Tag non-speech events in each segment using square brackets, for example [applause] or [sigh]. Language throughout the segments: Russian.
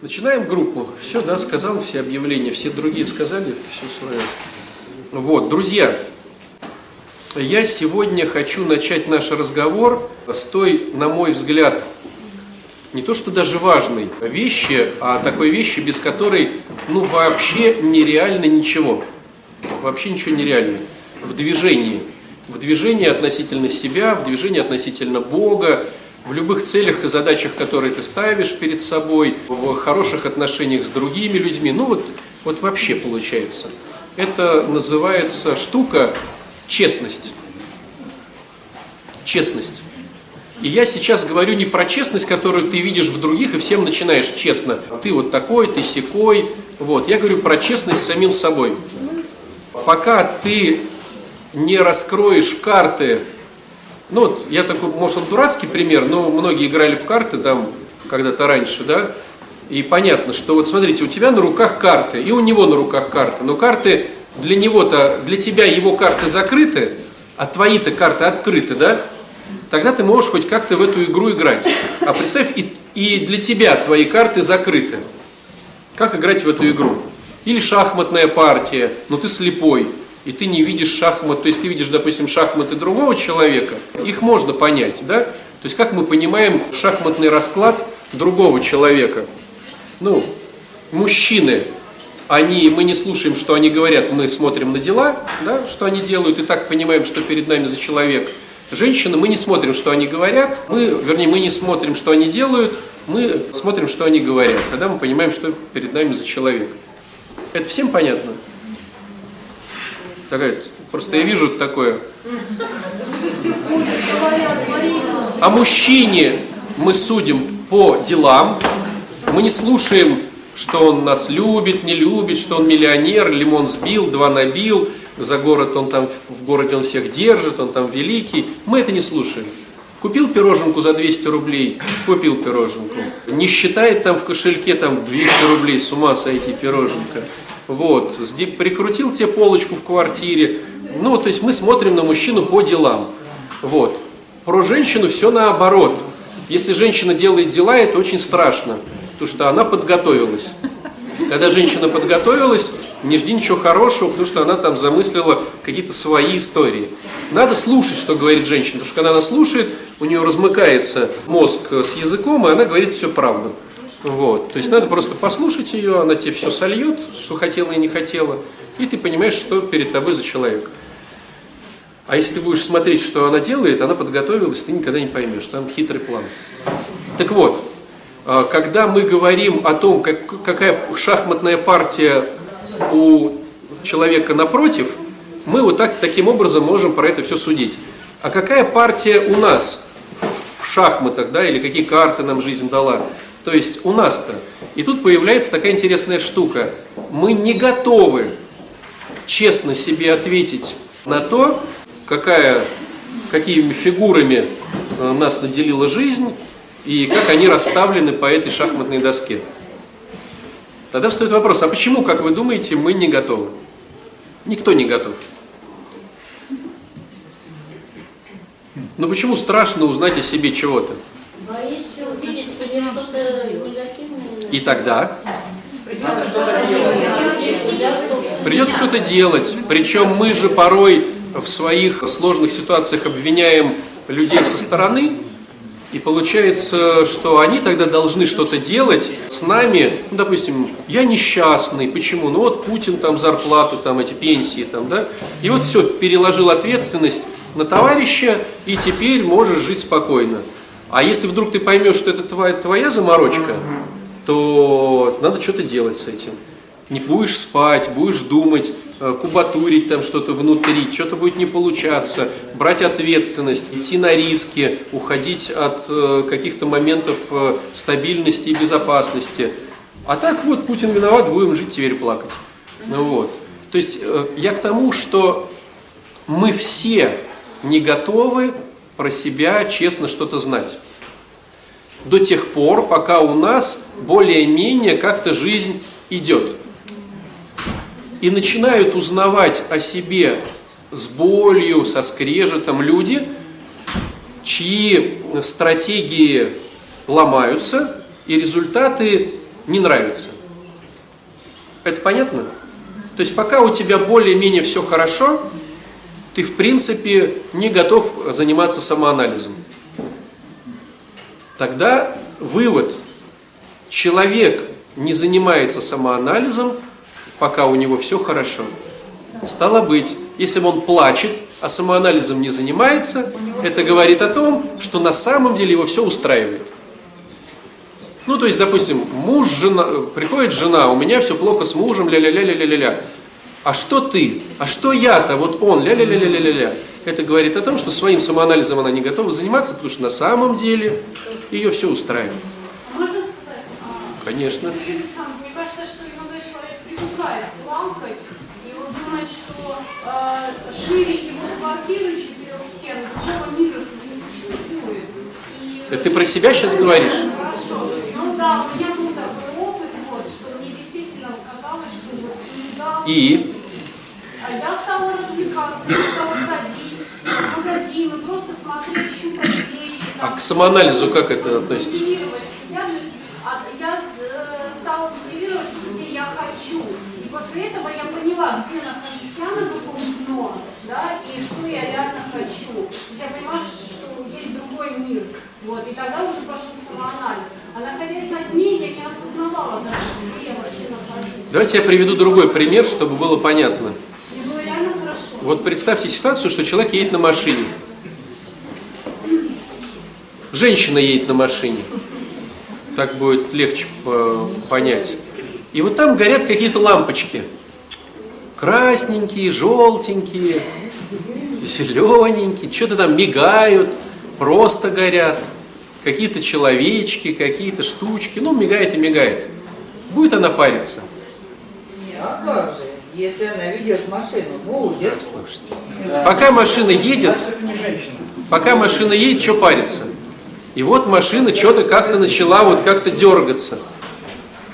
Начинаем группу. Все, да, сказал все объявления, все другие сказали все свое. Вот, друзья, я сегодня хочу начать наш разговор с той, на мой взгляд, не то что даже важной вещи, а такой вещи, без которой, ну, вообще нереально ничего. Вообще ничего нереально. В движении. В движении относительно себя, в движении относительно Бога, в любых целях и задачах, которые ты ставишь перед собой, в хороших отношениях с другими людьми. Ну вот, вот вообще получается. Это называется штука честность. Честность. И я сейчас говорю не про честность, которую ты видишь в других, и всем начинаешь честно. Ты вот такой, ты секой. Вот. Я говорю про честность с самим собой. Пока ты не раскроешь карты ну вот, я такой, может, он дурацкий пример, но многие играли в карты там когда-то раньше, да, и понятно, что вот смотрите, у тебя на руках карты, и у него на руках карты, но карты для него-то, для тебя его карты закрыты, а твои-то карты открыты, да, тогда ты можешь хоть как-то в эту игру играть. А представь, и, и для тебя твои карты закрыты. Как играть в эту игру? Или шахматная партия, но ты слепой, и ты не видишь шахмат, то есть ты видишь, допустим, шахматы другого человека, их можно понять, да? То есть как мы понимаем шахматный расклад другого человека? Ну, мужчины, они, мы не слушаем, что они говорят, мы смотрим на дела, да, что они делают, и так понимаем, что перед нами за человек. Женщины, мы не смотрим, что они говорят, мы, вернее, мы не смотрим, что они делают, мы смотрим, что они говорят. Тогда мы понимаем, что перед нами за человек. Это всем понятно? Такая, просто я вижу такое. О мужчине мы судим по делам, мы не слушаем, что он нас любит, не любит, что он миллионер, лимон сбил, два набил, за город он там, в городе он всех держит, он там великий. Мы это не слушаем. Купил пироженку за 200 рублей, купил пироженку. Не считает там в кошельке там 200 рублей, с ума сойти пироженка вот, прикрутил тебе полочку в квартире. Ну, то есть мы смотрим на мужчину по делам. Вот. Про женщину все наоборот. Если женщина делает дела, это очень страшно, потому что она подготовилась. Когда женщина подготовилась, не жди ничего хорошего, потому что она там замыслила какие-то свои истории. Надо слушать, что говорит женщина, потому что когда она слушает, у нее размыкается мозг с языком, и она говорит всю правду. Вот. То есть надо просто послушать ее, она тебе все сольет, что хотела и не хотела, и ты понимаешь, что перед тобой за человек. А если ты будешь смотреть, что она делает, она подготовилась, ты никогда не поймешь, там хитрый план. Так вот, а, когда мы говорим о том, как, какая шахматная партия у человека напротив, мы вот так, таким образом можем про это все судить. А какая партия у нас в шахматах, да, или какие карты нам жизнь дала? То есть у нас-то. И тут появляется такая интересная штука. Мы не готовы честно себе ответить на то, какая, какими фигурами э, нас наделила жизнь и как они расставлены по этой шахматной доске. Тогда встает вопрос, а почему, как вы думаете, мы не готовы? Никто не готов. Но ну почему страшно узнать о себе чего-то? И тогда придется что-то делать. Причем мы же порой в своих сложных ситуациях обвиняем людей со стороны, и получается, что они тогда должны что-то делать с нами. Ну, допустим, я несчастный. Почему? Ну вот Путин там зарплату, там эти пенсии, там, да. И вот все, переложил ответственность на товарища, и теперь можешь жить спокойно. А если вдруг ты поймешь, что это твоя, твоя заморочка, то надо что-то делать с этим. Не будешь спать, будешь думать, э, кубатурить там что-то внутри, что-то будет не получаться, брать ответственность, идти на риски, уходить от э, каких-то моментов э, стабильности и безопасности. А так вот, Путин виноват, будем жить теперь плакать. Ну вот. То есть я к тому, что мы все не готовы про себя честно что-то знать до тех пор, пока у нас более-менее как-то жизнь идет. И начинают узнавать о себе с болью, со скрежетом люди, чьи стратегии ломаются, и результаты не нравится. Это понятно? То есть пока у тебя более-менее все хорошо, ты в принципе не готов заниматься самоанализом. Тогда вывод. Человек не занимается самоанализом, пока у него все хорошо. Стало быть, если он плачет, а самоанализом не занимается, это говорит о том, что на самом деле его все устраивает. Ну, то есть, допустим, муж, жена, приходит жена, у меня все плохо с мужем, ля-ля-ля-ля-ля-ля. А что ты? А что я-то? Вот он, ля-ля-ля-ля-ля-ля. Это говорит о том, что своим самоанализом она не готова заниматься, потому что на самом деле ее все устраивает. Можно сказать? Конечно. Мне кажется, что иногда человек привыкает плавать, и он думает, что э, шире его квартиры четырех стен, другого мира не существует. И Это ты про себя сейчас говоришь? Хорошо. Ну да, у меня был такой опыт, вот, что мне действительно казалось, что вот иногда... И? А я стала развлекаться, я стала ходить магазины, просто смотреть, щупать вещи. А там, к самоанализу как это относится? себя, а я э, стала мотивировать, где я хочу. И после этого я поняла, где нахожусь я на каком дно, да, и что я реально хочу. Я поняла, что есть другой мир. Вот, и тогда уже пошел самоанализ. А находясь на дне, я не осознавала даже, где я вообще нахожусь. Давайте я приведу другой пример, чтобы было понятно. И было реально хорошо. Вот представьте ситуацию, что человек едет на машине. Женщина едет на машине. Так будет легче понять. И вот там горят какие-то лампочки. Красненькие, желтенькие, зелененькие, что-то там мигают, просто горят. Какие-то человечки, какие-то штучки. Ну, мигает и мигает. Будет она париться? Не, а? Если она ведет машину, будет. Слушайте. Пока машина едет, пока машина едет, что парится? И вот машина что-то как-то начала вот как-то дергаться.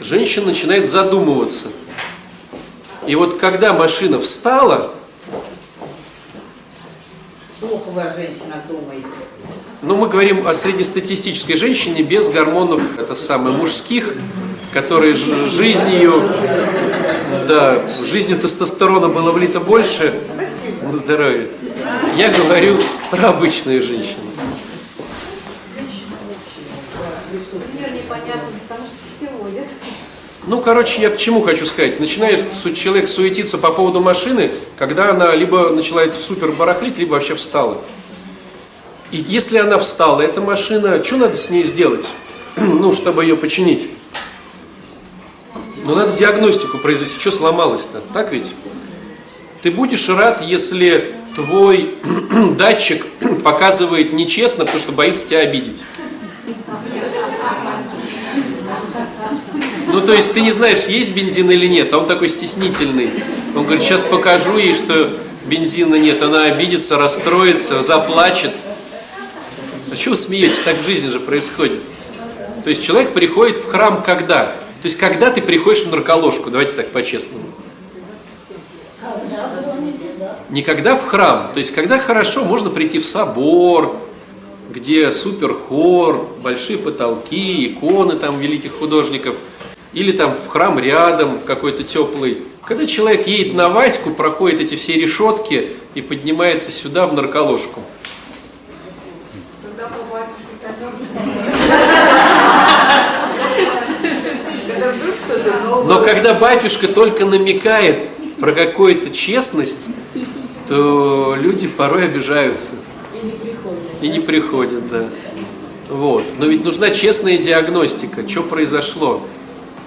Женщина начинает задумываться. И вот когда машина встала, Плохо вы о женщинах думаете. ну мы говорим о среднестатистической женщине без гормонов, это самое, мужских, которые ж- жизнью, да, жизнью тестостерона было влито больше на здоровье. Я говорю про обычную женщину. Ну, короче, я к чему хочу сказать. Начинает человек суетиться по поводу машины, когда она либо начинает супер барахлить, либо вообще встала. И если она встала, эта машина, что надо с ней сделать? [clears throat] ну, чтобы ее починить? Ну, надо диагностику произвести, что сломалось-то, так ведь? Ты будешь рад, если твой [clears throat] датчик [clears throat] показывает нечестно, потому что боится тебя обидеть. Ну, то есть ты не знаешь, есть бензин или нет, а он такой стеснительный. Он говорит, сейчас покажу ей, что бензина нет. Она обидится, расстроится, заплачет. А чего вы смеетесь? Так в жизни же происходит. То есть человек приходит в храм когда? То есть когда ты приходишь в нарколожку? Давайте так по-честному. Никогда в храм. То есть когда хорошо, можно прийти в собор, где супер хор, большие потолки, иконы там великих художников, или там в храм рядом какой-то теплый. Когда человек едет на Ваську, проходит эти все решетки и поднимается сюда в нарколожку. Когда по батюшке Когда вдруг что-то новое. Но когда батюшка только намекает про какую-то честность, то люди порой обижаются. И не приходят. И не приходят, да. Вот. Но ведь нужна честная диагностика. Что произошло?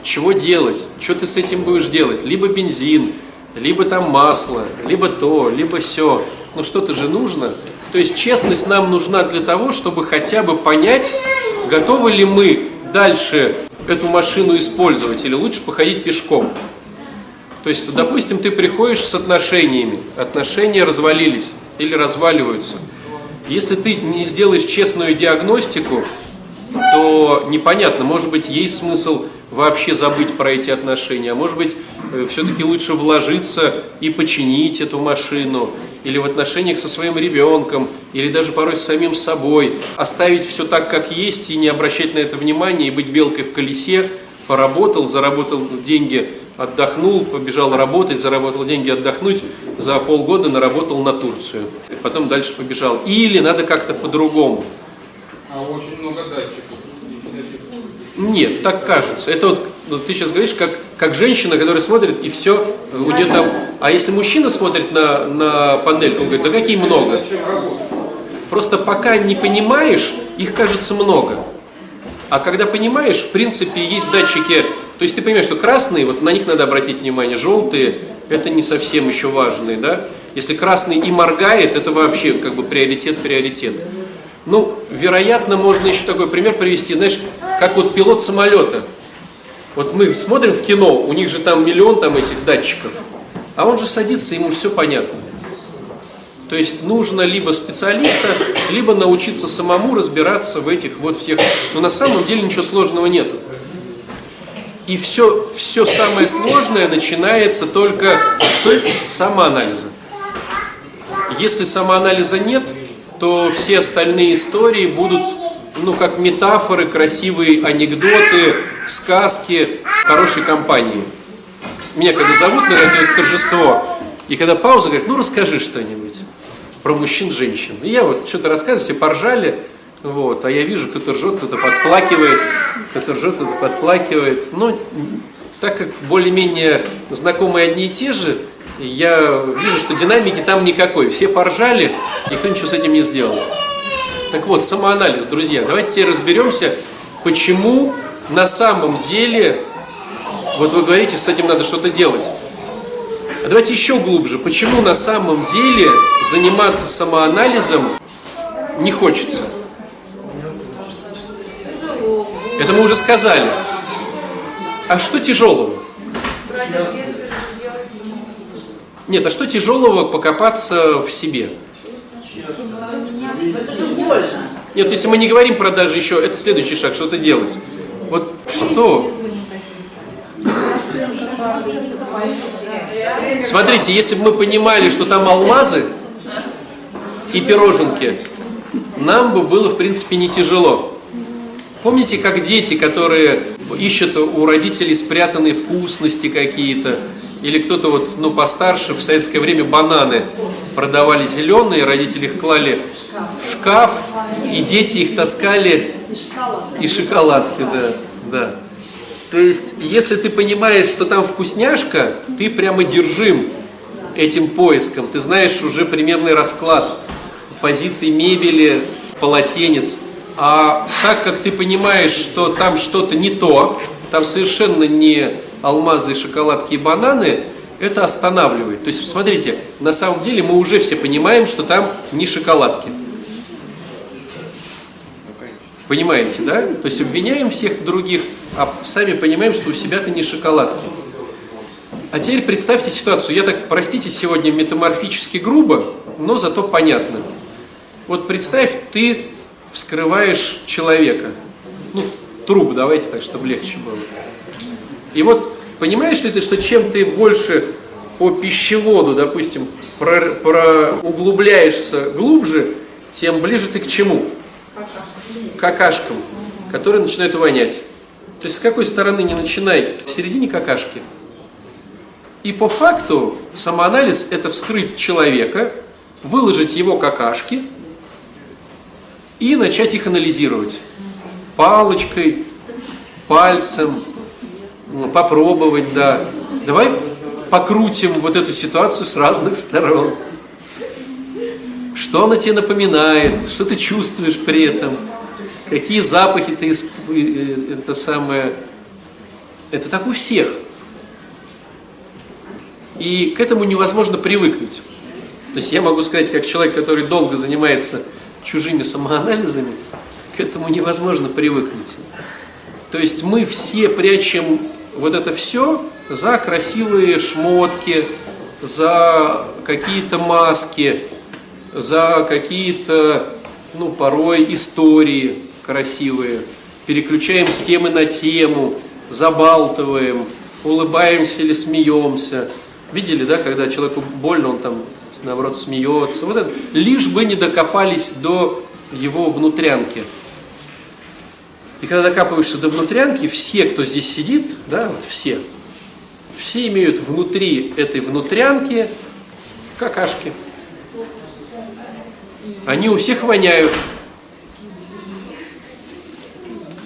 Чего делать? Что ты с этим будешь делать? Либо бензин, либо там масло, либо то, либо все. Ну что-то же нужно. То есть честность нам нужна для того, чтобы хотя бы понять, готовы ли мы дальше эту машину использовать или лучше походить пешком. То есть, допустим, ты приходишь с отношениями, отношения развалились или разваливаются. Если ты не сделаешь честную диагностику, то непонятно, может быть, есть смысл вообще забыть про эти отношения, а может быть, все-таки лучше вложиться и починить эту машину, или в отношениях со своим ребенком, или даже порой с самим собой, оставить все так, как есть, и не обращать на это внимания, и быть белкой в колесе, поработал, заработал деньги, отдохнул, побежал работать, заработал деньги отдохнуть, за полгода наработал на Турцию. Потом дальше побежал. Или надо как-то по-другому. А очень много датчиков. Нет, так кажется. Это вот, вот ты сейчас говоришь, как, как женщина, которая смотрит, и все, у нее там... А если мужчина смотрит на, на панель, он говорит, да какие много. Просто пока не понимаешь, их кажется много. А когда понимаешь, в принципе, есть датчики, то есть ты понимаешь, что красные, вот на них надо обратить внимание, желтые, это не совсем еще важные, да? Если красный и моргает, это вообще как бы приоритет, приоритет. Ну, вероятно, можно еще такой пример привести, знаешь, как вот пилот самолета. Вот мы смотрим в кино, у них же там миллион там этих датчиков, а он же садится, ему все понятно. То есть нужно либо специалиста, либо научиться самому разбираться в этих вот всех. Но на самом деле ничего сложного нету. И все, все самое сложное начинается только с самоанализа. Если самоанализа нет, то все остальные истории будут, ну, как метафоры, красивые анекдоты, сказки хорошей компании. Меня когда зовут на это торжество, и когда пауза говорит, ну, расскажи что-нибудь про мужчин, женщин. И я вот что-то рассказываю, все поржали, вот, а я вижу, кто-то ржет, кто-то подплакивает, кто-то ржет, кто-то подплакивает. Но так как более-менее знакомые одни и те же, я вижу, что динамики там никакой. Все поржали, никто ничего с этим не сделал. Так вот, самоанализ, друзья. Давайте теперь разберемся, почему на самом деле, вот вы говорите, с этим надо что-то делать. А давайте еще глубже. Почему на самом деле заниматься самоанализом не хочется? Это мы уже сказали. А что тяжелого? Нет, а что тяжелого покопаться в себе? Нет, если мы не говорим про даже еще, это следующий шаг, что-то делать. Вот что? Смотрите, если бы мы понимали, что там алмазы и пироженки, нам бы было, в принципе, не тяжело. Помните, как дети, которые ищут у родителей спрятанные вкусности какие-то, или кто-то вот, ну, постарше, в советское время бананы продавали зеленые, родители их клали в шкаф, и дети их таскали, и шоколадки, да, да. То есть, если ты понимаешь, что там вкусняшка, ты прямо держим этим поиском. Ты знаешь уже примерный расклад позиций мебели, полотенец. А так как ты понимаешь, что там что-то не то, там совершенно не алмазы, шоколадки и бананы, это останавливает. То есть, смотрите, на самом деле мы уже все понимаем, что там не шоколадки. Понимаете, да? То есть обвиняем всех других, а сами понимаем, что у себя-то не шоколадки. А теперь представьте ситуацию. Я так, простите, сегодня метаморфически грубо, но зато понятно. Вот представь, ты вскрываешь человека. Ну, труп, давайте так, чтобы легче было. И вот понимаешь ли ты, что чем ты больше по пищеводу, допустим, про, про углубляешься глубже, тем ближе ты к чему? Какашкам, которые начинают вонять. То есть с какой стороны не начинай, в середине какашки. И по факту самоанализ это вскрыть человека, выложить его какашки и начать их анализировать. Палочкой, пальцем, попробовать, да. Давай покрутим вот эту ситуацию с разных сторон. Что она тебе напоминает, что ты чувствуешь при этом, какие запахи ты исп... это самое. Это так у всех. И к этому невозможно привыкнуть. То есть я могу сказать, как человек, который долго занимается чужими самоанализами, к этому невозможно привыкнуть. То есть мы все прячем вот это все за красивые шмотки, за какие-то маски, за какие-то, ну, порой истории красивые. Переключаем с темы на тему, забалтываем, улыбаемся или смеемся. Видели, да, когда человеку больно, он там, наоборот, смеется. Вот это, лишь бы не докопались до его внутрянки. И когда докапываешься до внутрянки, все, кто здесь сидит, да, вот все, все имеют внутри этой внутрянки какашки. Они у всех воняют.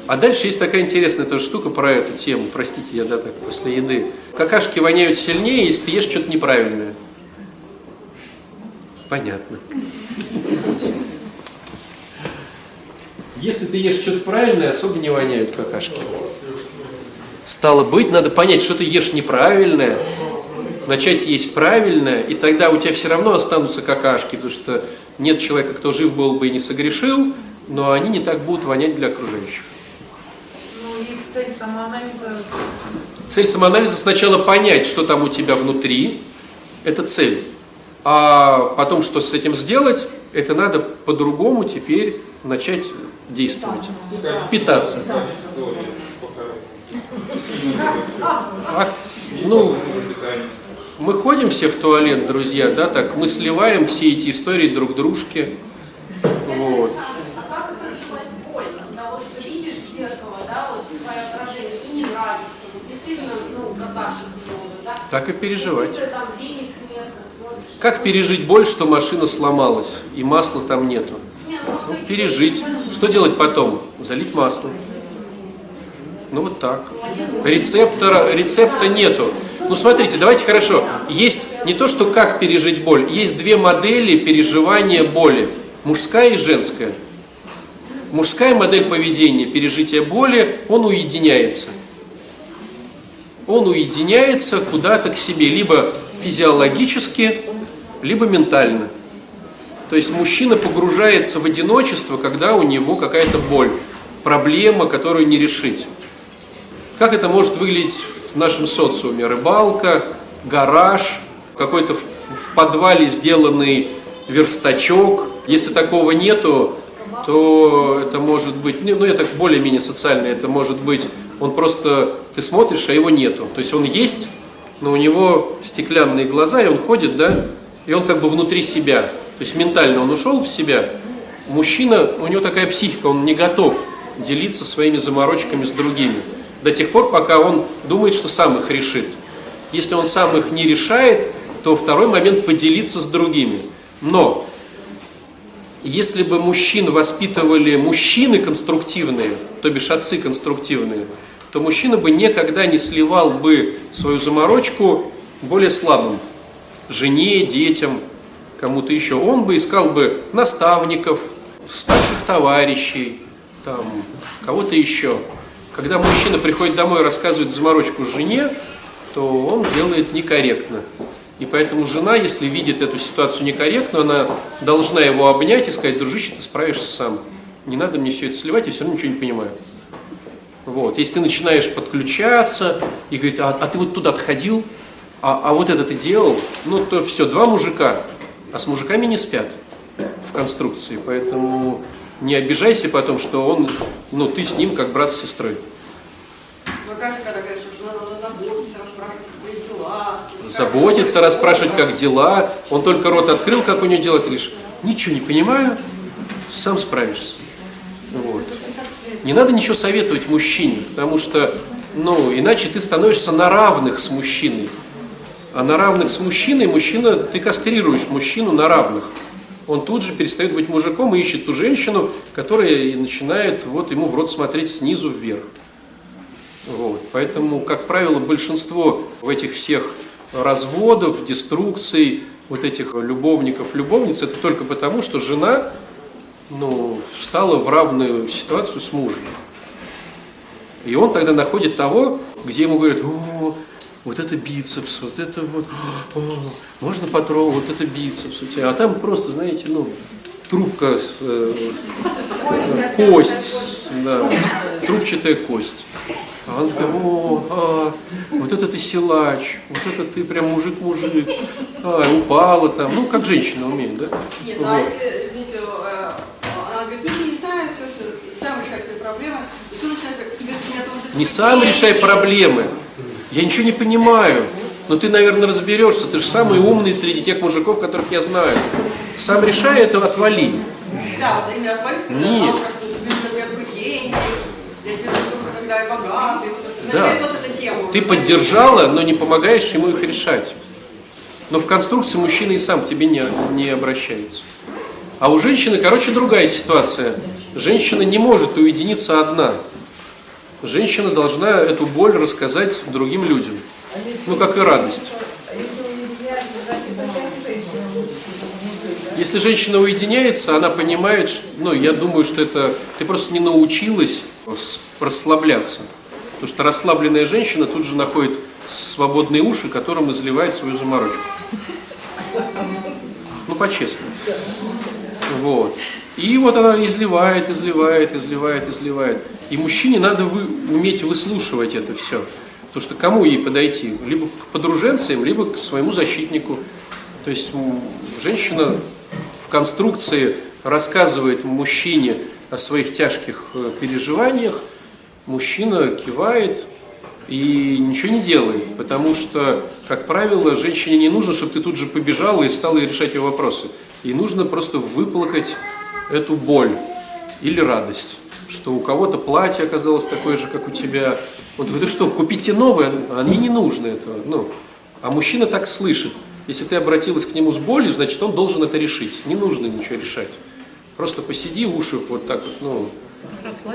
А дальше есть такая интересная тоже штука про эту тему. Простите, я да так после еды. Какашки воняют сильнее, если ты ешь что-то неправильное. Понятно. Если ты ешь что-то правильное, особо не воняют какашки. Стало быть, надо понять, что ты ешь неправильное, начать есть правильное, и тогда у тебя все равно останутся какашки, потому что нет человека, кто жив был бы и не согрешил, но они не так будут вонять для окружающих. Цель самоанализа сначала понять, что там у тебя внутри, это цель. А потом, что с этим сделать, это надо по-другому теперь начать действовать. Питаться. А, ну, мы ходим все в туалет, друзья, да, так мы сливаем все эти истории друг дружке. Вот. Так и переживать. Как пережить боль, что машина сломалась и масла там нету? Не, ну, пережить. Что делать потом? Залить масло. Ну вот так. Рецептора, рецепта нету. Ну смотрите, давайте хорошо. Есть не то, что как пережить боль, есть две модели переживания боли. Мужская и женская. Мужская модель поведения, пережития боли, он уединяется. Он уединяется куда-то к себе, либо физиологически, либо ментально. То есть мужчина погружается в одиночество, когда у него какая-то боль, проблема, которую не решить. Как это может выглядеть в нашем социуме? Рыбалка, гараж, какой-то в, подвале сделанный верстачок. Если такого нету, то это может быть, ну это более-менее социально, это может быть, он просто, ты смотришь, а его нету. То есть он есть, но у него стеклянные глаза, и он ходит, да, и он как бы внутри себя. То есть ментально он ушел в себя. Мужчина, у него такая психика, он не готов делиться своими заморочками с другими. До тех пор, пока он думает, что сам их решит. Если он сам их не решает, то второй момент поделиться с другими. Но если бы мужчин воспитывали мужчины конструктивные, то бишь отцы конструктивные, то мужчина бы никогда не сливал бы свою заморочку более слабым. Жене, детям, кому-то еще. Он бы искал бы наставников, старших товарищей, там, кого-то еще. Когда мужчина приходит домой и рассказывает заморочку жене, то он делает некорректно. И поэтому жена, если видит эту ситуацию некорректно, она должна его обнять и сказать, дружище, ты справишься сам. Не надо мне все это сливать, я все равно ничего не понимаю. Вот. Если ты начинаешь подключаться и говорить, а, а ты вот туда отходил, а, а вот это ты делал, ну то все, два мужика, а с мужиками не спят в конструкции, поэтому не обижайся потом, что он, ну ты с ним как брат с сестрой. Ну, должна заботиться, расспрашивать, как дела. Он только рот открыл, как у него дела, ты говоришь, ничего не понимаю, сам справишься. Вот. Не надо ничего советовать мужчине, потому что, ну, иначе ты становишься на равных с мужчиной. А на равных с мужчиной мужчина, ты кастрируешь мужчину на равных. Он тут же перестает быть мужиком и ищет ту женщину, которая начинает вот ему в рот смотреть снизу вверх. Вот. Поэтому, как правило, большинство в этих всех разводов, деструкций, вот этих любовников, любовниц, это только потому, что жена ну, встала в равную ситуацию с мужем. И он тогда находит того, где ему говорят, о, вот это бицепс, вот это вот, о, можно потрогать, вот это бицепс у тебя. А там просто, знаете, ну, трубка, э, э, кость, да, трубчатая кость. А он такой, о, а, вот это ты силач, вот это ты прям мужик-мужик, а, упала там, ну, как женщина умеет, да? Нет, ну а Вот. если, извините, э, она говорит, ну не знаю, все, все, сам решай свои проблемы. И все начинается к тебе что Не ты сам решай проблемы. Я ничего не понимаю. Но ты, наверное, разберешься. Ты же самый умный среди тех мужиков, которых я знаю. Сам решай это, отвали. Да, вот именно отвалиться, Нет. тема. Ты поддержала, но не помогаешь ему их решать. Но в конструкции мужчина и сам к тебе не, не обращается. А у женщины, короче, другая ситуация. Женщина не может уединиться одна. Женщина должна эту боль рассказать другим людям. Ну, как и радость. Если женщина уединяется, она понимает, что, ну, я думаю, что это ты просто не научилась расслабляться. Потому что расслабленная женщина тут же находит свободные уши, которым изливает свою заморочку. Ну, по-честному. Вот. И вот она изливает, изливает, изливает, изливает. И мужчине надо вы, уметь выслушивать это все. Потому что кому ей подойти? Либо к подруженцам, либо к своему защитнику. То есть женщина в конструкции рассказывает мужчине о своих тяжких э, переживаниях, мужчина кивает и ничего не делает, потому что, как правило, женщине не нужно, чтобы ты тут же побежала и стала решать ее вопросы. Ей нужно просто выплакать эту боль или радость, что у кого-то платье оказалось такое же, как у тебя. Вот говорит, что, купите новое, ей не нужно этого. Ну, а мужчина так слышит. Если ты обратилась к нему с болью, значит, он должен это решить. Не нужно ничего решать. Просто посиди, уши вот так вот, ну,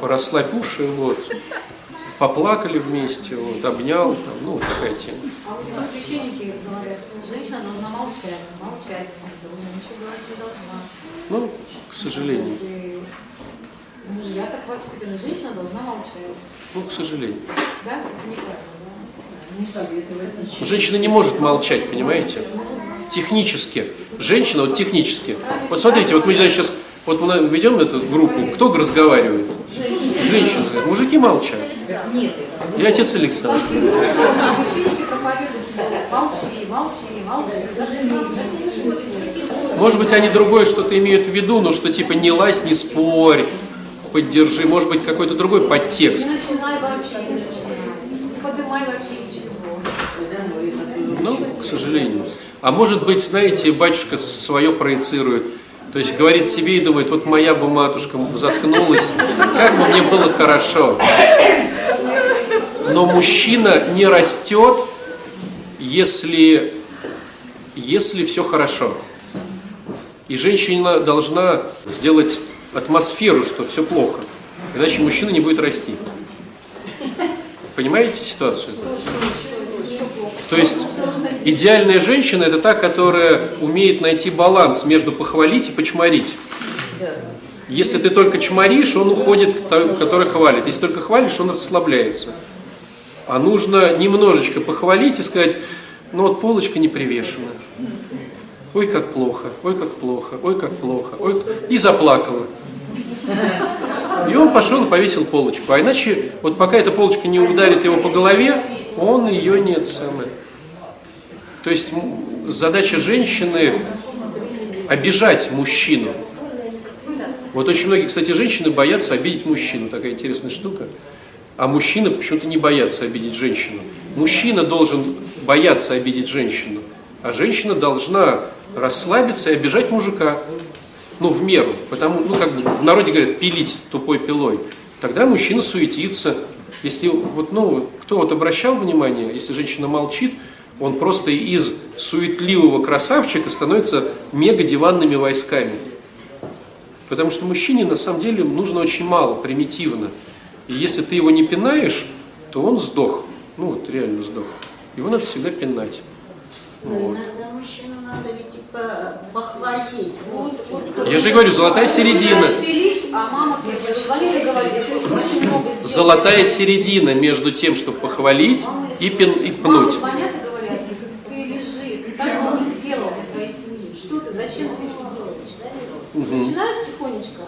расслабь уши, вот. Поплакали вместе, вот, обнял, там, ну, вот такая тема. А вот если священники говорят, что женщина должна молчать, молчать, смотрю, ничего говорить не должна. Ну, к сожалению. Мужья так воспитаны, женщина должна молчать. Ну, к сожалению. Да? Это неправильно, да? Не советовать ничего. Женщина не может молчать, понимаете? Технически. Женщина, вот технически. Вот смотрите, вот мы здесь сейчас, вот мы ведем эту группу, кто разговаривает? Женщины. говорят, Мужики молчат. Нет, И отец Александр. Может быть, они другое что-то имеют в виду, но что типа не лазь, не спорь, поддержи. Может быть, какой-то другой подтекст. Начинай вообще, начинай. Не поднимай вообще ничего. Ну, к сожалению. А может быть, знаете, батюшка свое проецирует. То есть говорит тебе и думает, вот моя бы матушка заткнулась, как бы мне было хорошо. Но мужчина не растет, если, если все хорошо. И женщина должна сделать атмосферу, что все плохо. Иначе мужчина не будет расти. Понимаете ситуацию? То есть идеальная женщина это та, которая умеет найти баланс между похвалить и почморить. Если ты только чморишь, он уходит к той, который хвалит. Если только хвалишь, он расслабляется. А нужно немножечко похвалить и сказать, ну вот полочка не привешена. Ой, как плохо, ой, как плохо, ой, как плохо. Ой, и заплакала. И он пошел и повесил полочку. А иначе, вот пока эта полочка не ударит его по голове, он ее не самое. То есть задача женщины обижать мужчину. Вот очень многие, кстати, женщины боятся обидеть мужчину. Такая интересная штука. А мужчины почему-то не боятся обидеть женщину. Мужчина должен бояться обидеть женщину, а женщина должна расслабиться и обижать мужика. Ну, в меру. Потому, ну, как бы в народе говорят, пилить тупой пилой. Тогда мужчина суетится. Если, вот, ну, кто вот обращал внимание, если женщина молчит, он просто из суетливого красавчика становится мега-диванными войсками. Потому что мужчине на самом деле нужно очень мало, примитивно. И если ты его не пинаешь, то он сдох. Ну вот реально сдох. Его надо всегда пинать. Вот. Иногда мужчину надо ведь и по- похвалить. Вот, вот, Я же говорю, золотая середина. Пилить, а мама говорит. Золотая середина между тем, чтобы похвалить и, пин, и пнуть и говорят, ты лежи, ты так много сделал для своей семьи. Что ты, зачем ты еще делаешь? Начинаешь тихонечко.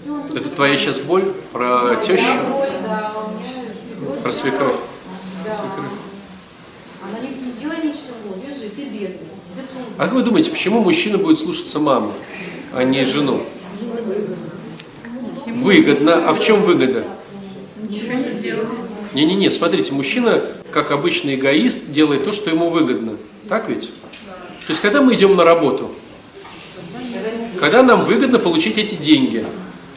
Все, он тут Это твоя сейчас боль про Да, тещу? боль, да, у меня свекровь. Про свекровь. Да. Свекровь. Она не, не делай ничего, лежи, ты бедный, тебе трудно. А как вы думаете, почему мужчина будет слушаться маму, а не жену? Выгодно. А в чем выгода? Не-не-не, смотрите, мужчина, как обычный эгоист, делает то, что ему выгодно. Так ведь? То есть, когда мы идем на работу, когда нам выгодно получить эти деньги,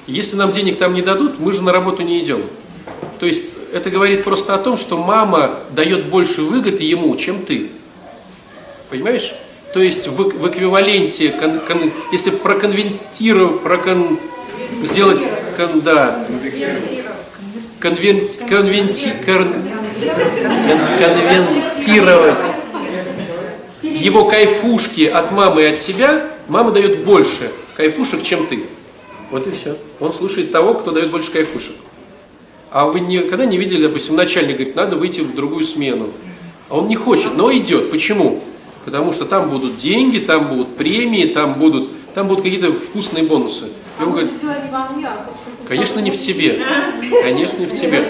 если нам денег там не дадут, мы же на работу не идем. То есть, это говорит просто о том, что мама дает больше выгоды ему, чем ты. Понимаешь? То есть в, в эквиваленте, кон- кон- если проконвентировать, прокон, сделать, кон- да, конвен, конвенти, кон- кон- конвентировать его кайфушки от мамы и от тебя, мама дает больше кайфушек, чем ты. Вот и все. Он слушает того, кто дает больше кайфушек. А вы никогда не видели, допустим, начальник говорит, надо выйти в другую смену. А он не хочет, но идет. Почему? Потому что там будут деньги, там будут премии, там будут, там будут какие-то вкусные бонусы. И он говорит, а что конечно, не в тебе. Конечно, не в тебе.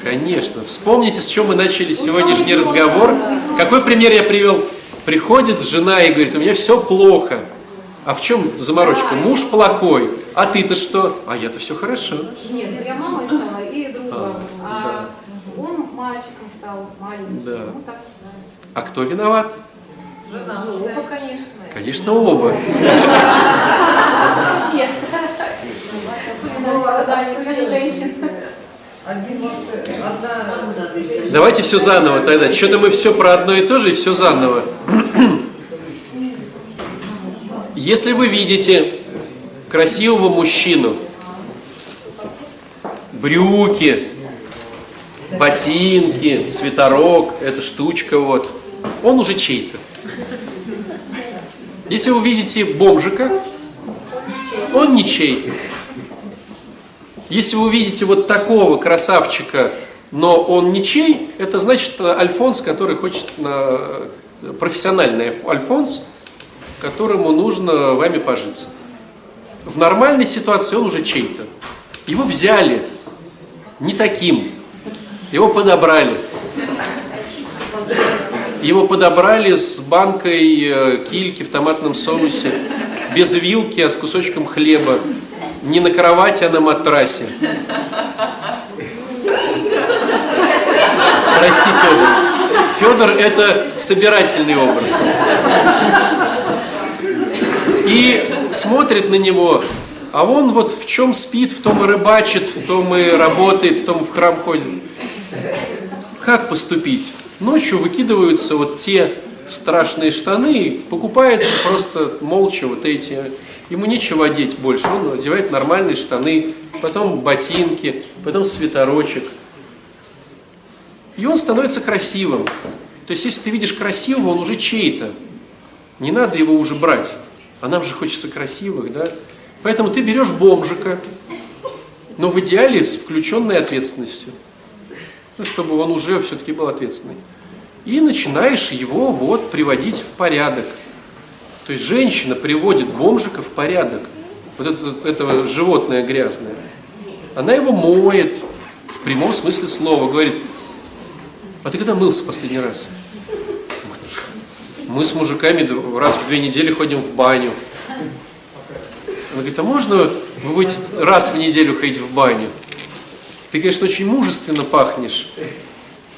Конечно. Вспомните, с чем мы начали сегодняшний разговор. Какой пример я привел? Приходит жена и говорит, у меня все плохо. А в чем заморочка? Муж плохой. А ты-то что? А я-то все хорошо. Нет, ну я мамой стала и другом. А он мальчиком стал, маленьким. Да. Ну так, А кто виноват? оба, конечно. Конечно, оба. Один, может, одна... Давайте все заново тогда. Что-то мы все про одно и то же, и все заново. Если вы видите красивого мужчину, брюки, ботинки, свитерок, эта штучка вот, он уже чей-то. Если вы видите бомжика, он ничей. Если вы увидите вот такого красавчика, но он ничей, это значит альфонс, который хочет на э, профессиональный альф- альфонс, которому нужно вами пожиться. В нормальной ситуации он уже чей-то. Его взяли не таким, его подобрали. Его подобрали с банкой э, кильки в томатном соусе, без вилки, а с кусочком хлеба. Не на кровати, а на матрасе. Прости, Федор. Федор это собирательный образ. И смотрит на него, а он вот в чем спит, в том и рыбачит, в том и работает, в том в храм ходит. Как поступить? Ночью выкидываются вот те страшные штаны, покупается просто молча вот эти. Ему нечего одеть больше, он одевает нормальные штаны, потом ботинки, потом свитерочек. И он становится красивым. То есть, если ты видишь красивого, он уже чей-то. Не надо его уже брать. А нам же хочется красивых, да? Поэтому ты берешь бомжика, но в идеале с включенной ответственностью. Ну, чтобы он уже все-таки был ответственный. И начинаешь его вот приводить в порядок. То есть женщина приводит бомжика в порядок. Вот это, это животное грязное. Она его моет, в прямом смысле слова, говорит, а ты когда мылся последний раз? Мы с мужиками раз в две недели ходим в баню. Она говорит, а можно вы будете раз в неделю ходить в баню? Ты, конечно, очень мужественно пахнешь,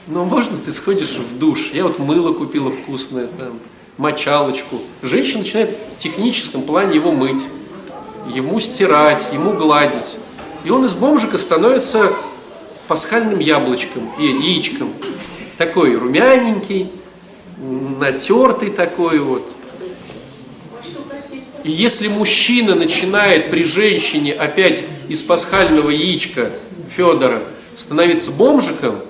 но можно ты сходишь в душ? Я вот мыло купила вкусное, там, мочалочку. Женщина начинает в техническом плане его мыть, ему стирать, ему гладить. И он из бомжика становится пасхальным яблочком, и яичком. Такой румяненький, натертый такой вот. И если мужчина начинает при женщине опять из пасхального яичка Федора становиться бомжиком,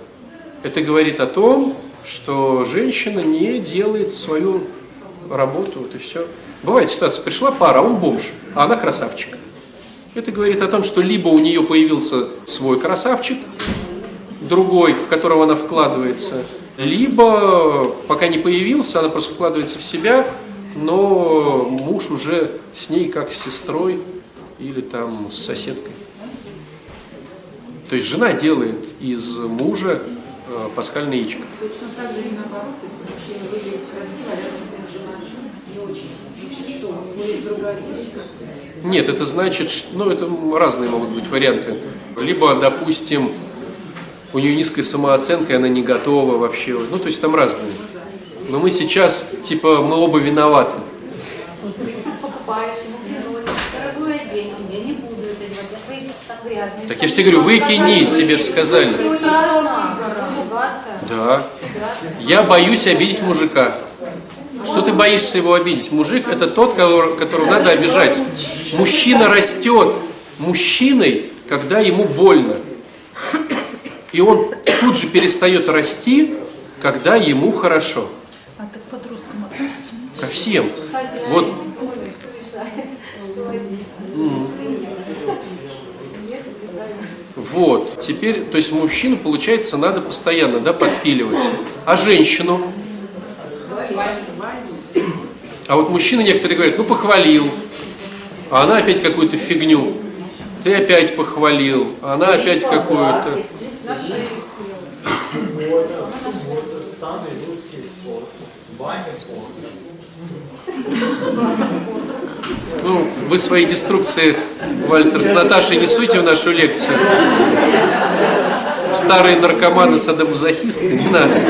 это говорит о том, что женщина не делает свою работу, вот и все. Бывает ситуация, пришла пара, а он бомж, а она красавчик. Это говорит о том, что либо у нее появился свой красавчик, другой, в которого она вкладывается, либо пока не появился, она просто вкладывается в себя, но муж уже с ней как с сестрой или там с соседкой. То есть жена делает из мужа э, пасхальное яичко. Точно так же и наоборот, если мужчина выглядит красиво, а рядом стоит жена не очень. Значит, что, у него есть другая девочка? Нет, это значит, что, ну, это разные могут быть варианты. Либо, допустим, у нее низкая самооценка, и она не готова вообще. Ну, то есть там разные. Но мы сейчас, типа, мы оба виноваты. Так Я же тебе говорю, выкини, тебе же сказали. Да. Я боюсь обидеть мужика. Что ты боишься его обидеть? Мужик это тот, которого, которого надо обижать. Мужчина растет мужчиной, когда ему больно. И он тут же перестает расти, когда ему хорошо. А ты к подросткам относишься? Ко всем. Хозяин Вот. Вот, теперь, то есть мужчину, получается, надо постоянно, да, подпиливать. А женщину? А вот мужчины некоторые говорят, ну похвалил, а она опять какую-то фигню. Ты опять похвалил, а она опять какую-то. Ну, вы свои деструкции, Вальтер, с Наташей не суйте в нашу лекцию. Старые наркоманы, садомазохисты, не надо.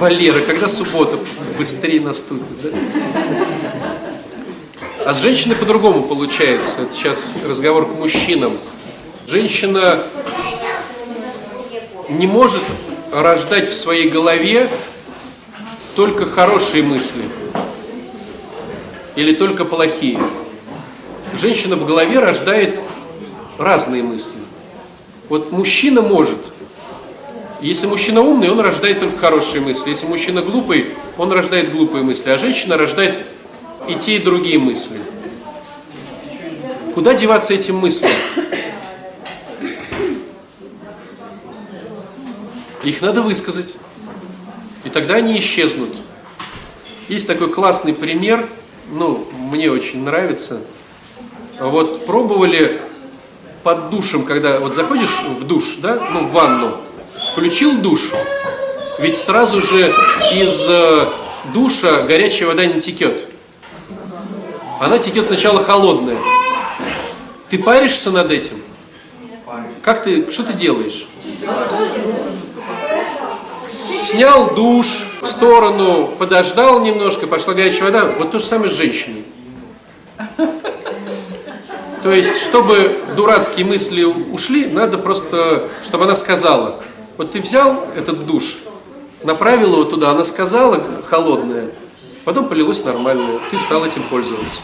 Валера, когда суббота быстрее наступит, да? А с женщиной по-другому получается. Это сейчас разговор к мужчинам. Женщина не может рождать в своей голове только хорошие мысли или только плохие. Женщина в голове рождает разные мысли. Вот мужчина может. Если мужчина умный, он рождает только хорошие мысли. Если мужчина глупый, он рождает глупые мысли. А женщина рождает и те, и другие мысли. Куда деваться этим мыслям? Их надо высказать. И тогда они исчезнут. Есть такой классный пример, ну, мне очень нравится. Вот пробовали под душем, когда вот заходишь в душ, да, ну, в ванну, включил душ, ведь сразу же из э, душа горячая вода не текет. Она текет сначала холодная. Ты паришься над этим? Как ты, что ты делаешь? Снял душ в сторону, подождал немножко, пошла горячая вода. Вот то же самое с женщиной. То есть, чтобы дурацкие мысли ушли, надо просто, чтобы она сказала. Вот ты взял этот душ, направил его туда, она сказала холодное, потом полилось нормальное, ты стал этим пользоваться.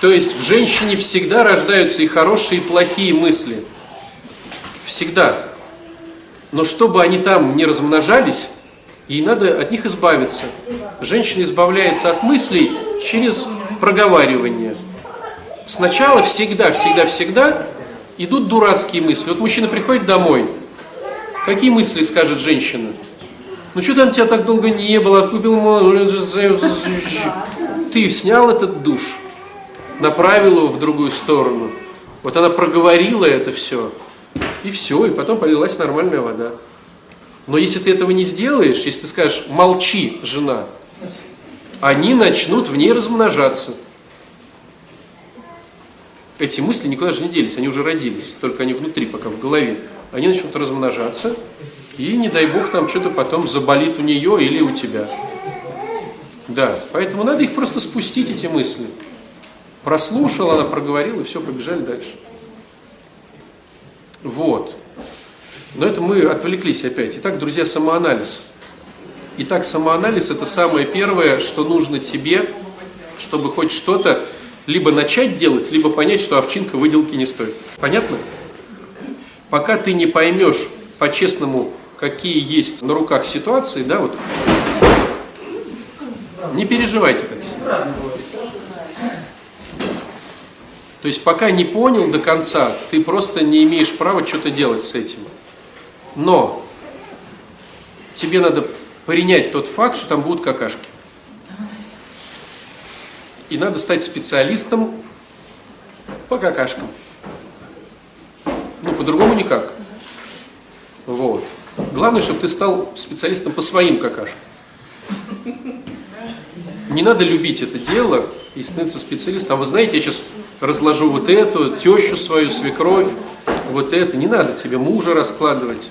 То есть в женщине всегда рождаются и хорошие, и плохие мысли. Всегда. Но чтобы они там не размножались, ей надо от них избавиться. Женщина избавляется от мыслей через проговаривание. Сначала всегда, всегда, всегда идут дурацкие мысли. Вот мужчина приходит домой. Какие мысли скажет женщина? Ну что там тебя так долго не было, откупил Ты снял этот душ, направил его в другую сторону. Вот она проговорила это все, и все, и потом полилась нормальная вода. Но если ты этого не сделаешь, если ты скажешь «молчи, жена», они начнут в ней размножаться. Эти мысли никуда же не делись, они уже родились, только они внутри, пока в голове. Они начнут размножаться, и не дай бог там что-то потом заболит у нее или у тебя. Да, поэтому надо их просто спустить, эти мысли. Прослушала, она проговорила, и все, побежали дальше. Вот. Но это мы отвлеклись опять. Итак, друзья, самоанализ. Итак, самоанализ это самое первое, что нужно тебе, чтобы хоть что-то либо начать делать, либо понять, что овчинка выделки не стоит. Понятно? Пока ты не поймешь по-честному, какие есть на руках ситуации, да, вот, не переживайте так сильно. То есть пока не понял до конца, ты просто не имеешь права что-то делать с этим. Но тебе надо принять тот факт, что там будут какашки. И надо стать специалистом по какашкам. Ну, по-другому никак. Вот. Главное, чтобы ты стал специалистом по своим какашкам. Не надо любить это дело и становиться специалистом. А вы знаете, я сейчас разложу вот эту, тещу свою, свекровь, вот это. Не надо тебе мужа раскладывать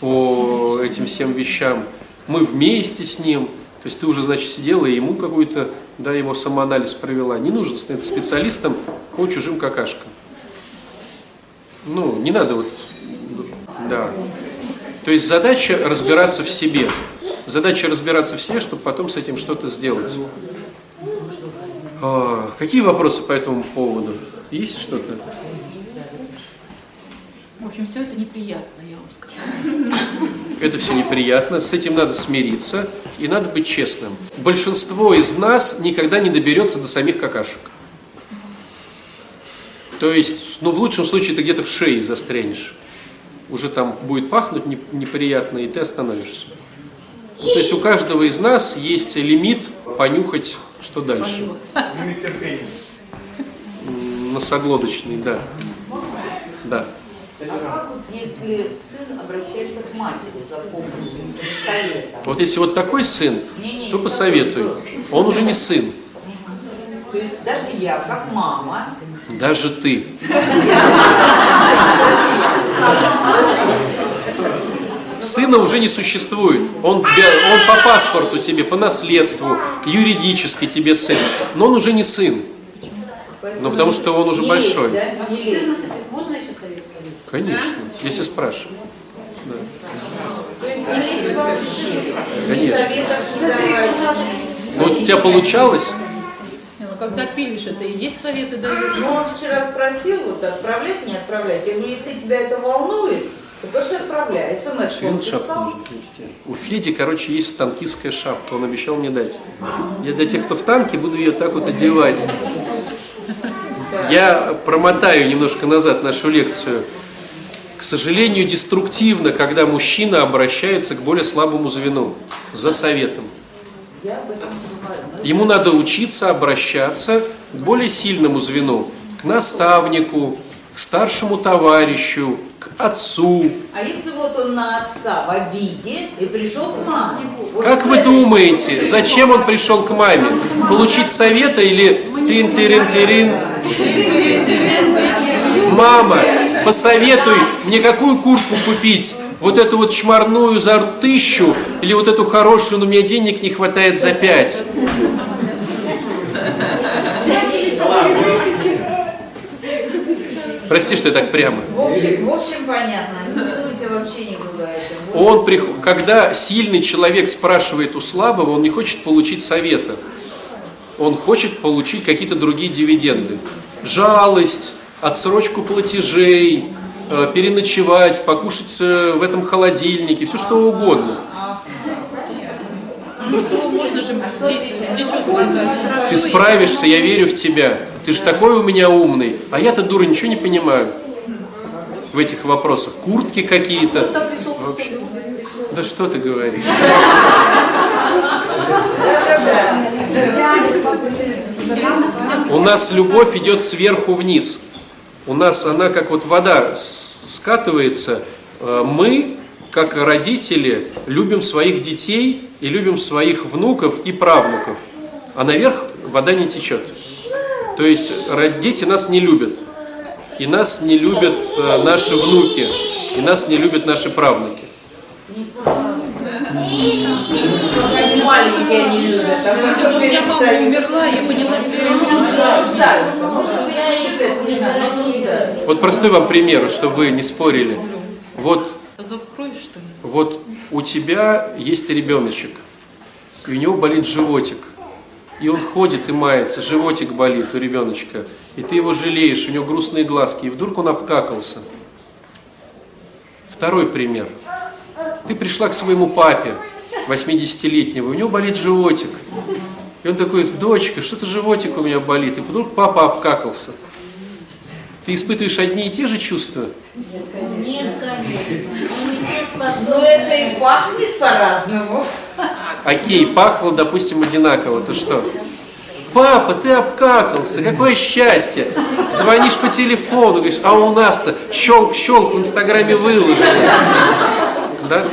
по этим всем вещам. Мы вместе с ним. То есть ты уже, значит, сидела и ему какой-то, да, его самоанализ провела. Не нужно становиться специалистом по чужим какашкам. Ну, не надо вот, да. То есть задача разбираться в себе. Задача разбираться в себе, чтобы потом с этим что-то сделать. А, какие вопросы по этому поводу? Есть что-то? В общем, все это неприятно, я вам скажу. Это все неприятно, с этим надо смириться и надо быть честным. Большинство из нас никогда не доберется до самих какашек. То есть, ну в лучшем случае ты где-то в шее застрянешь. Уже там будет пахнуть не- неприятно, и ты остановишься. Ну, то есть у каждого из нас есть лимит понюхать, что дальше. М, Носоглоточный, да. Да. А как вот если сын обращается к матери за помощью, советом? Вот если вот такой сын, то не посоветуй. такой. Он уже не сын, То есть даже я, как мама, даже ты. [laughs] Сына уже не существует. Он, он по паспорту тебе, по наследству, юридически тебе сын. Но он уже не сын. Ну, потому что он уже большой. лезь, да, в не лезь. 14 лет можно еще совет провести? Конечно, если спрашивают. Вообще. Конечно. Ну, у тебя получалось? Когда пилишь, это и есть советы даешь. Ну, он вчера спросил, вот отправлять, не отправлять. Я говорю, если тебя это волнует, то, конечно, отправляй. СМС он писал. У Феди, короче, есть танкистская шапка. Он обещал мне дать. Я для тех, кто в танке, буду ее так вот одевать. Я промотаю немножко назад нашу лекцию. К сожалению, деструктивно, когда мужчина обращается к более слабому звену за советом. Я об этом Ему надо учиться обращаться к более сильному звену, к наставнику, к старшему товарищу, к отцу, А если вот он на отца в обиде и пришел к маме? Вот Как вы думаете, зачем он пришел к маме? Получить совета или тин тирин тирин Мама, посоветуй мне какую куртку купить? Вот эту вот чморную за тысячу или вот эту хорошую, но мне денег не хватает за пять? Прости, что я так прямо. В общем, в общем понятно. Не суйся вообще никуда. это. Вот Он, прих- когда сильный человек спрашивает у слабого, он не хочет получить совета. Он хочет получить какие-то другие дивиденды. Жалость, отсрочку платежей, э, переночевать, покушать э, в этом холодильнике, все что угодно. Что можно же де- дитю сказать? Ты справишься, я верю в тебя. Ты же такой у меня умный. А я-то, дура, ничего не понимаю в этих вопросах. Куртки какие-то. Вообще. Да что ты говоришь? У нас любовь идет сверху вниз. У нас она как вот вода скатывается. Э, Мы, как родители, любим своих детей и любим своих внуков и правнуков. А наверх вода не течет. То есть дети нас не любят. И нас не любят э, наши внуки. И нас не любят наши правнуки. Маленькие любят, а потом мама умерла, я поняла, что я. Вот простой вам пример, чтобы вы не спорили. Вот? Вот у тебя есть ребеночек, и у него болит животик. И он ходит и мается, животик болит у ребеночка. И ты его жалеешь, у него грустные глазки, и вдруг он обкакался. Второй пример. Ты пришла к своему папе, 80-летнего, у него болит животик. И он такой, дочка, что-то животик у меня болит. И вдруг папа обкакался. Ты испытываешь одни и те же чувства? Нет, конечно. Все способны. Но это и пахнет по-разному. Окей, пахло, допустим, одинаково, то что? Папа, ты обкакался, какое счастье! Звонишь по телефону, говоришь, а у нас-то щелк-щелк в Инстаграме выложили. Да?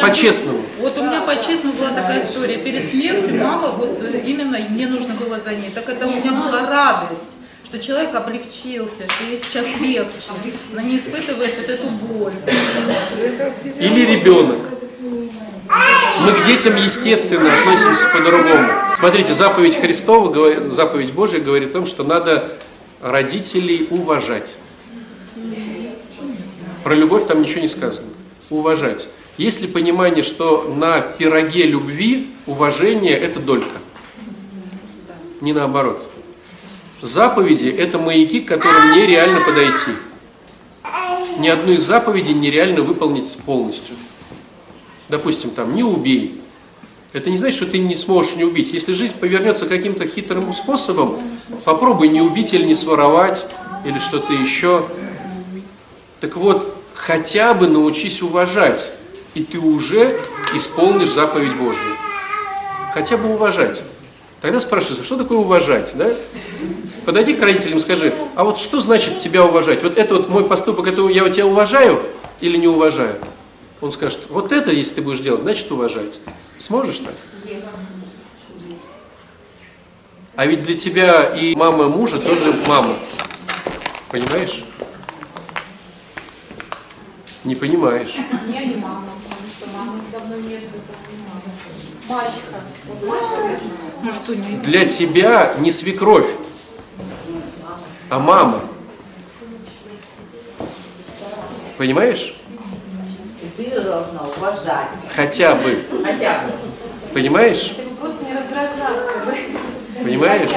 По-честному. Вот у меня по-честному была такая история. Перед смертью мама, вот э, именно мне нужно было за ней. Так это у меня была радость, что человек облегчился, что ей сейчас легче. Она не испытывает вот эту боль. Или ребенок. Мы к детям, естественно, относимся по-другому. Смотрите, заповедь Христова, заповедь Божия говорит о том, что надо родителей уважать. Про любовь там ничего не сказано. Уважать. Есть ли понимание, что на пироге любви уважение – это долька? Не наоборот. Заповеди – это маяки, к которым нереально подойти. Ни одну из заповедей нереально выполнить полностью. Допустим, там, не убей. Это не значит, что ты не сможешь не убить. Если жизнь повернется каким-то хитрым способом, попробуй не убить или не своровать, или что-то еще. Так вот, хотя бы научись уважать, и ты уже исполнишь заповедь Божью. Хотя бы уважать. Тогда спрашивается, что такое уважать, да? Подойди к родителям, скажи, а вот что значит тебя уважать? Вот это вот мой поступок, это я тебя уважаю или не уважаю? Он скажет, вот это, если ты будешь делать, значит уважать. Сможешь так? А ведь для тебя и мама мужа тоже мама. Понимаешь? Не понимаешь. Я не мама, потому что мамы давно нет, это не мама. Мачеха. Вот мачеха я знаю. Ну что, не Для тебя не свекровь, а мама. Понимаешь? Ты ее должна уважать. Хотя бы. Хотя бы. Понимаешь? Ты просто не раздражаться. Понимаешь?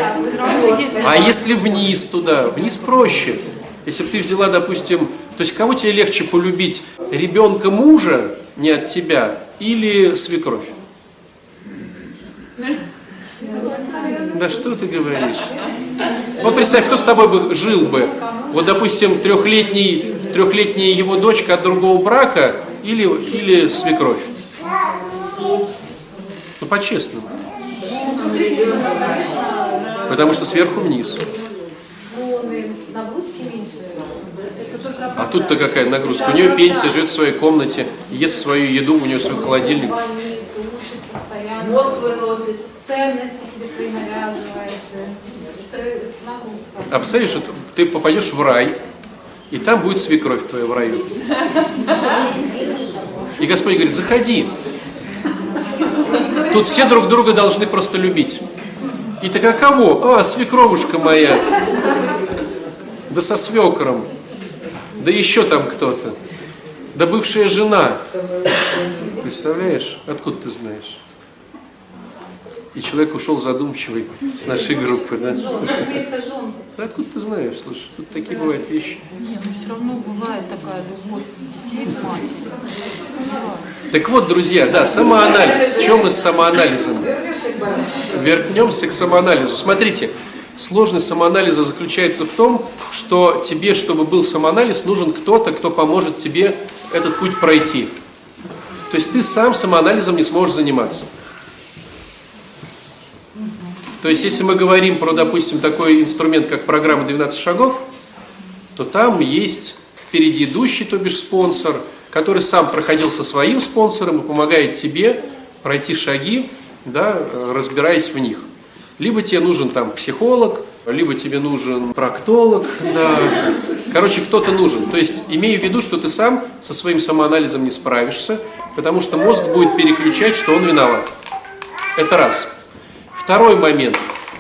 А если вниз туда? Вниз проще. Если бы ты взяла, допустим, то есть кого тебе легче полюбить? Ребенка мужа не от тебя или свекровь? Да что ты говоришь? Вот представь, кто с тобой бы жил бы? Вот, допустим, трехлетний, трехлетняя его дочка от другого брака или, или свекровь? Ну, по-честному. Потому что сверху вниз. А тут-то какая нагрузка? У нее пенсия, живет в своей комнате, ест свою еду, у нее свой холодильник. Мозг выносит. Ценности тебе свои навязывает. Нагрузка. А представляешь, ты попадешь в рай, и там будет свекровь твоя в раю. И Господь говорит, заходи. Тут все друг друга должны просто любить. И так а кого? А, свекровушка моя. Да со свекром. Да еще там кто-то. Да бывшая жена. Представляешь? Откуда ты знаешь? И человек ушел задумчивый с нашей группы, да? Да откуда ты знаешь? Слушай, тут такие бывают вещи. Не, ну все равно бывает такая любовь детей к матери. Так вот, друзья, да, самоанализ. Чем мы с самоанализом? Вернемся к самоанализу. Смотрите, сложность самоанализа заключается в том, что тебе, чтобы был самоанализ, нужен кто-то, кто поможет тебе этот путь пройти. То есть ты сам самоанализом не сможешь заниматься. То есть если мы говорим про, допустим, такой инструмент, как программа 12 шагов, то там есть впереди идущий, то бишь спонсор, который сам проходил со своим спонсором и помогает тебе пройти шаги, да, разбираясь в них. Либо тебе нужен там психолог, либо тебе нужен проктолог, да. короче, кто-то нужен. То есть имея в виду, что ты сам со своим самоанализом не справишься, потому что мозг будет переключать, что он виноват. Это раз. Второй момент.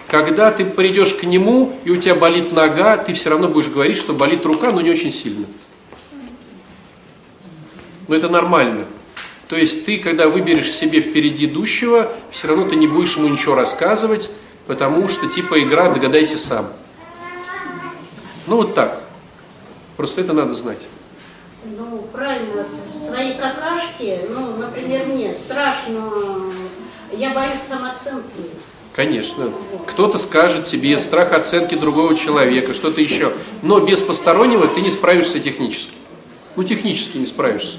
Когда ты придешь к нему, и у тебя болит нога, ты все равно будешь говорить, что болит рука, но не очень сильно. Но это нормально. То есть ты, когда выберешь себе впереди идущего, все равно ты не будешь ему ничего рассказывать, потому что типа игра «догадайся сам». Ну вот так. Просто это надо знать. Ну, правильно, свои какашки, ну, например, мне страшно, я боюсь самооценки. Конечно. Кто-то скажет тебе страх оценки другого человека, что-то еще. Но без постороннего ты не справишься технически. Ну, технически не справишься.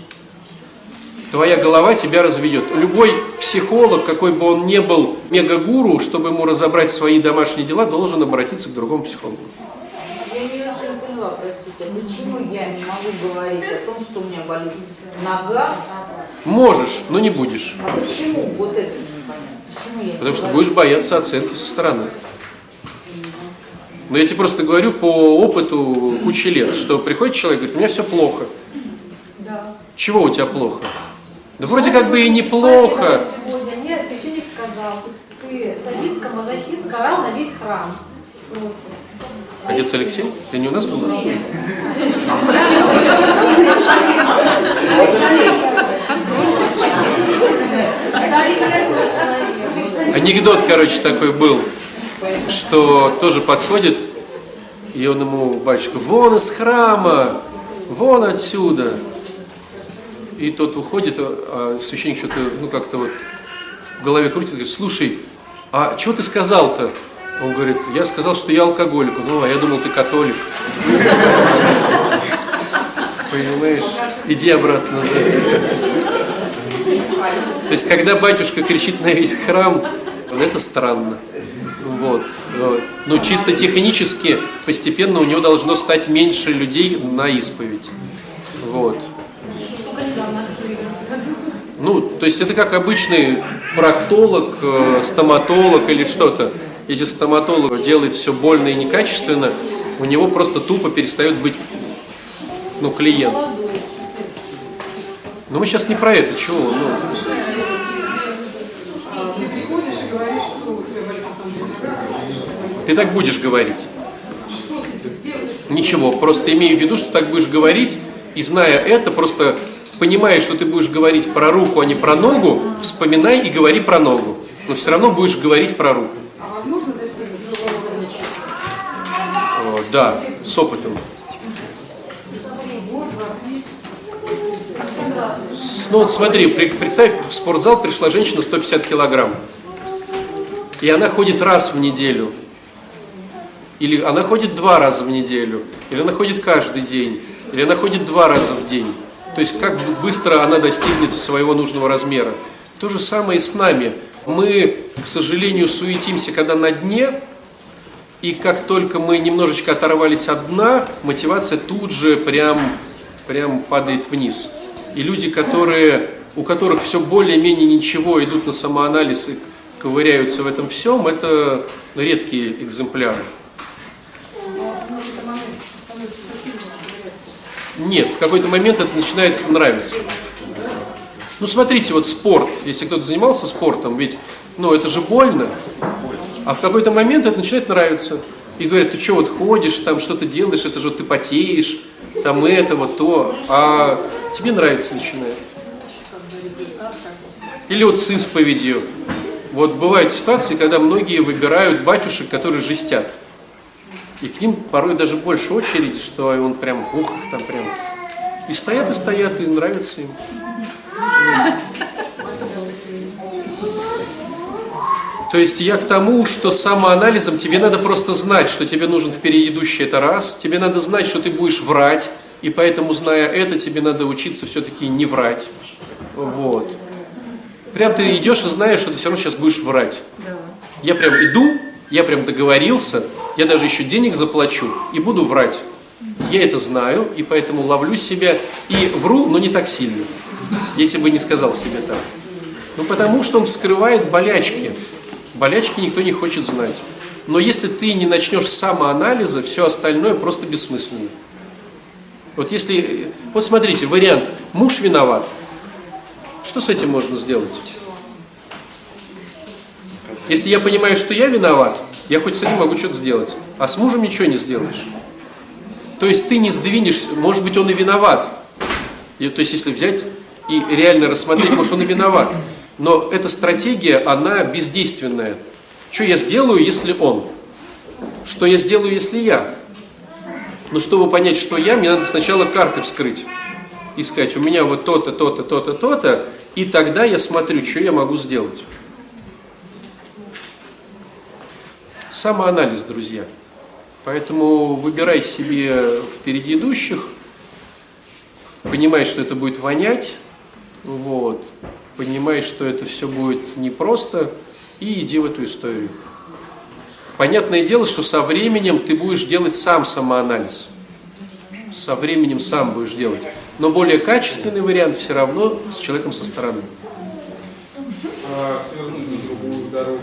Твоя голова тебя разведет. Любой психолог, какой бы он ни был мегагуру, чтобы ему разобрать свои домашние дела, должен обратиться к другому психологу. Я не очень поняла, простите, почему я не могу говорить о том, что у меня болит нога, Можешь, но не будешь. а почему вот это? Почему я Потому что говорю? будешь бояться оценки со стороны. Но я тебе просто говорю по опыту кучи лет, что приходит человек и говорит, у меня все плохо. Да. Чего у тебя плохо? Да вроде как бы и неплохо. Сегодня мне священник сказал, ты садистка, мазохистка, орал на весь храм. Просто. Отец Алексей? Ты не у нас был? Анекдот, короче, такой был, что тоже подходит, и он ему, батюшка, вон из храма, вон отсюда. И тот уходит, а священник что-то, ну как-то вот в голове крутит, говорит, слушай, а что ты сказал-то? Он говорит, я сказал, что я алкоголик. Ну, а я думал, ты католик. [laughs] Понимаешь? Иди обратно. То есть, когда батюшка кричит на весь храм, это странно. Вот. Но чисто технически постепенно у него должно стать меньше людей на исповедь. Вот. Ну, то есть это как обычный проктолог, э, стоматолог или что-то. Если стоматолог делает все больно и некачественно, у него просто тупо перестает быть ну, клиент. Но мы сейчас не про это, чего? Ну, Ты так будешь говорить. Ничего, просто имей в виду, что так будешь говорить, и зная это, просто понимая, что ты будешь говорить про руку, а не про ногу, вспоминай и говори про ногу. Но все равно будешь говорить про руку. А возможно достигнуть другого уровня да, с опытом. Год, два, три. С- Ну вот смотри, представь, в спортзал пришла женщина 150 килограмм. И она ходит раз в неделю. Или она ходит два раза в неделю. Или она ходит каждый день. Или она ходит два раза в день. То есть как бы быстро она достигнет своего нужного размера. То же самое и с нами. Мы, к сожалению, суетимся, когда на дне, и как только мы немножечко оторвались от дна, мотивация тут же прям, прям падает вниз. И люди, которые, у которых все более-менее ничего, идут на самоанализ и ковыряются в этом всем, это редкие экземпляры. Нет, в какой-то момент это начинает нравиться. Ну, смотрите, вот спорт, если кто-то занимался спортом, ведь, ну, это же больно, а в какой-то момент это начинает нравиться. И говорят, ты что, вот ходишь, там что-то делаешь, это же вот ты потеешь, там это, вот то, а тебе нравится начинает. Или вот с исповедью. Вот бывают ситуации, когда многие выбирают батюшек, которые жестят. И к ним порой даже больше очередь, что он прям, ух, там прям. И стоят, и стоят, и нравится им. [laughs] То есть я к тому, что самоанализом тебе надо просто знать, что тебе нужен впереди это раз, тебе надо знать, что ты будешь врать, и поэтому, зная это, тебе надо учиться все-таки не врать. Вот. Прям ты идешь и знаешь, что ты все равно сейчас будешь врать. Я прям иду, я прям договорился, я даже еще денег заплачу и буду врать. Я это знаю, и поэтому ловлю себя и вру, но не так сильно, если бы не сказал себе так. Ну, потому что он вскрывает болячки. Болячки никто не хочет знать. Но если ты не начнешь самоанализа, все остальное просто бессмысленно. Вот если, вот смотрите, вариант, муж виноват. Что с этим можно сделать? Если я понимаю, что я виноват, я хоть с этим могу что-то сделать. А с мужем ничего не сделаешь. То есть ты не сдвинешься, может быть, он и виноват. И, то есть если взять и реально рассмотреть, может, он и виноват. Но эта стратегия, она бездейственная. Что я сделаю, если он? Что я сделаю, если я? Но чтобы понять, что я, мне надо сначала карты вскрыть. И сказать, у меня вот то-то, то-то, то-то, то-то. И тогда я смотрю, что я могу сделать. Самоанализ, друзья. Поэтому выбирай себе впереди идущих, понимай, что это будет вонять, вот, понимай, что это все будет непросто, и иди в эту историю. Понятное дело, что со временем ты будешь делать сам самоанализ. Со временем сам будешь делать. Но более качественный вариант все равно с человеком со стороны. А свернуть на другую дорогу.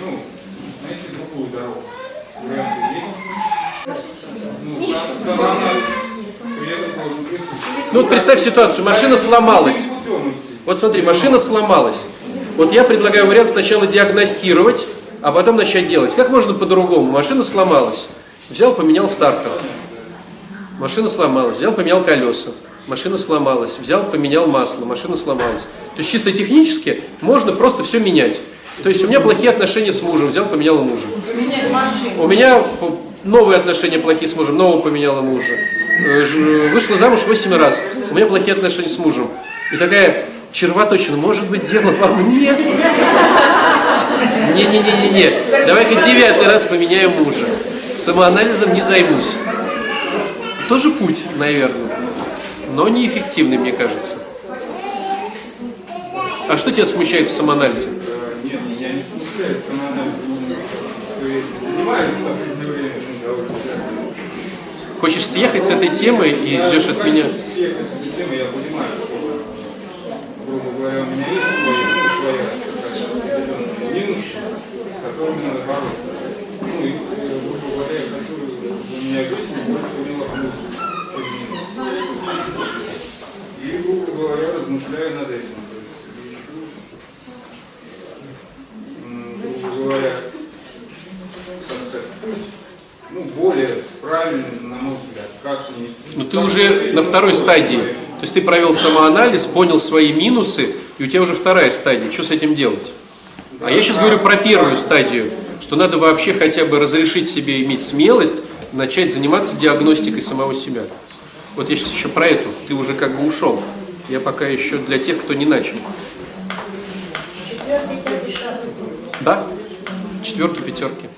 Ну, найти другую дорогу. Варианты есть? Ну, сам- самоанализ. Ну вот представь ситуацию, машина сломалась. Вот смотри, машина сломалась. Вот я предлагаю вариант сначала диагностировать, а потом начать делать. Как можно по-другому? Машина сломалась, взял, поменял стартер. Машина сломалась, взял, поменял колеса. Машина сломалась, взял, поменял масло, машина сломалась. То есть чисто технически можно просто все менять. То есть у меня плохие отношения с мужем, взял, поменял мужа. У меня новые отношения плохие с мужем, нового поменяла мужа. Э, Вышла замуж 8 раз, у меня плохие отношения с мужем. И такая червоточина, может быть, дело во мне? Не-не-не-не-не, давай-ка девятый раз поменяю мужа. Самоанализом не займусь. Тоже путь, наверное, но неэффективный, мне кажется. А что тебя смущает в самоанализе? Э, Нет, я не смущаюсь самоанализом. Я этим занимаюсь Хочешь съехать с этой темы и ждешь от меня? Размышляю над этим. Ищу, грубо говоря, ну, более правильный, на мой взгляд, как же не... Ну ты уже на второй стадии. То есть ты провел самоанализ, понял свои минусы, и у тебя уже вторая стадия. Что с этим делать? А я сейчас говорю про первую стадию, что надо вообще хотя бы разрешить себе иметь смелость, начать заниматься диагностикой самого себя. Вот я сейчас еще про эту. Ты уже как бы ушел. Я пока еще для тех, кто не начал. Да? Четверки, пятерки.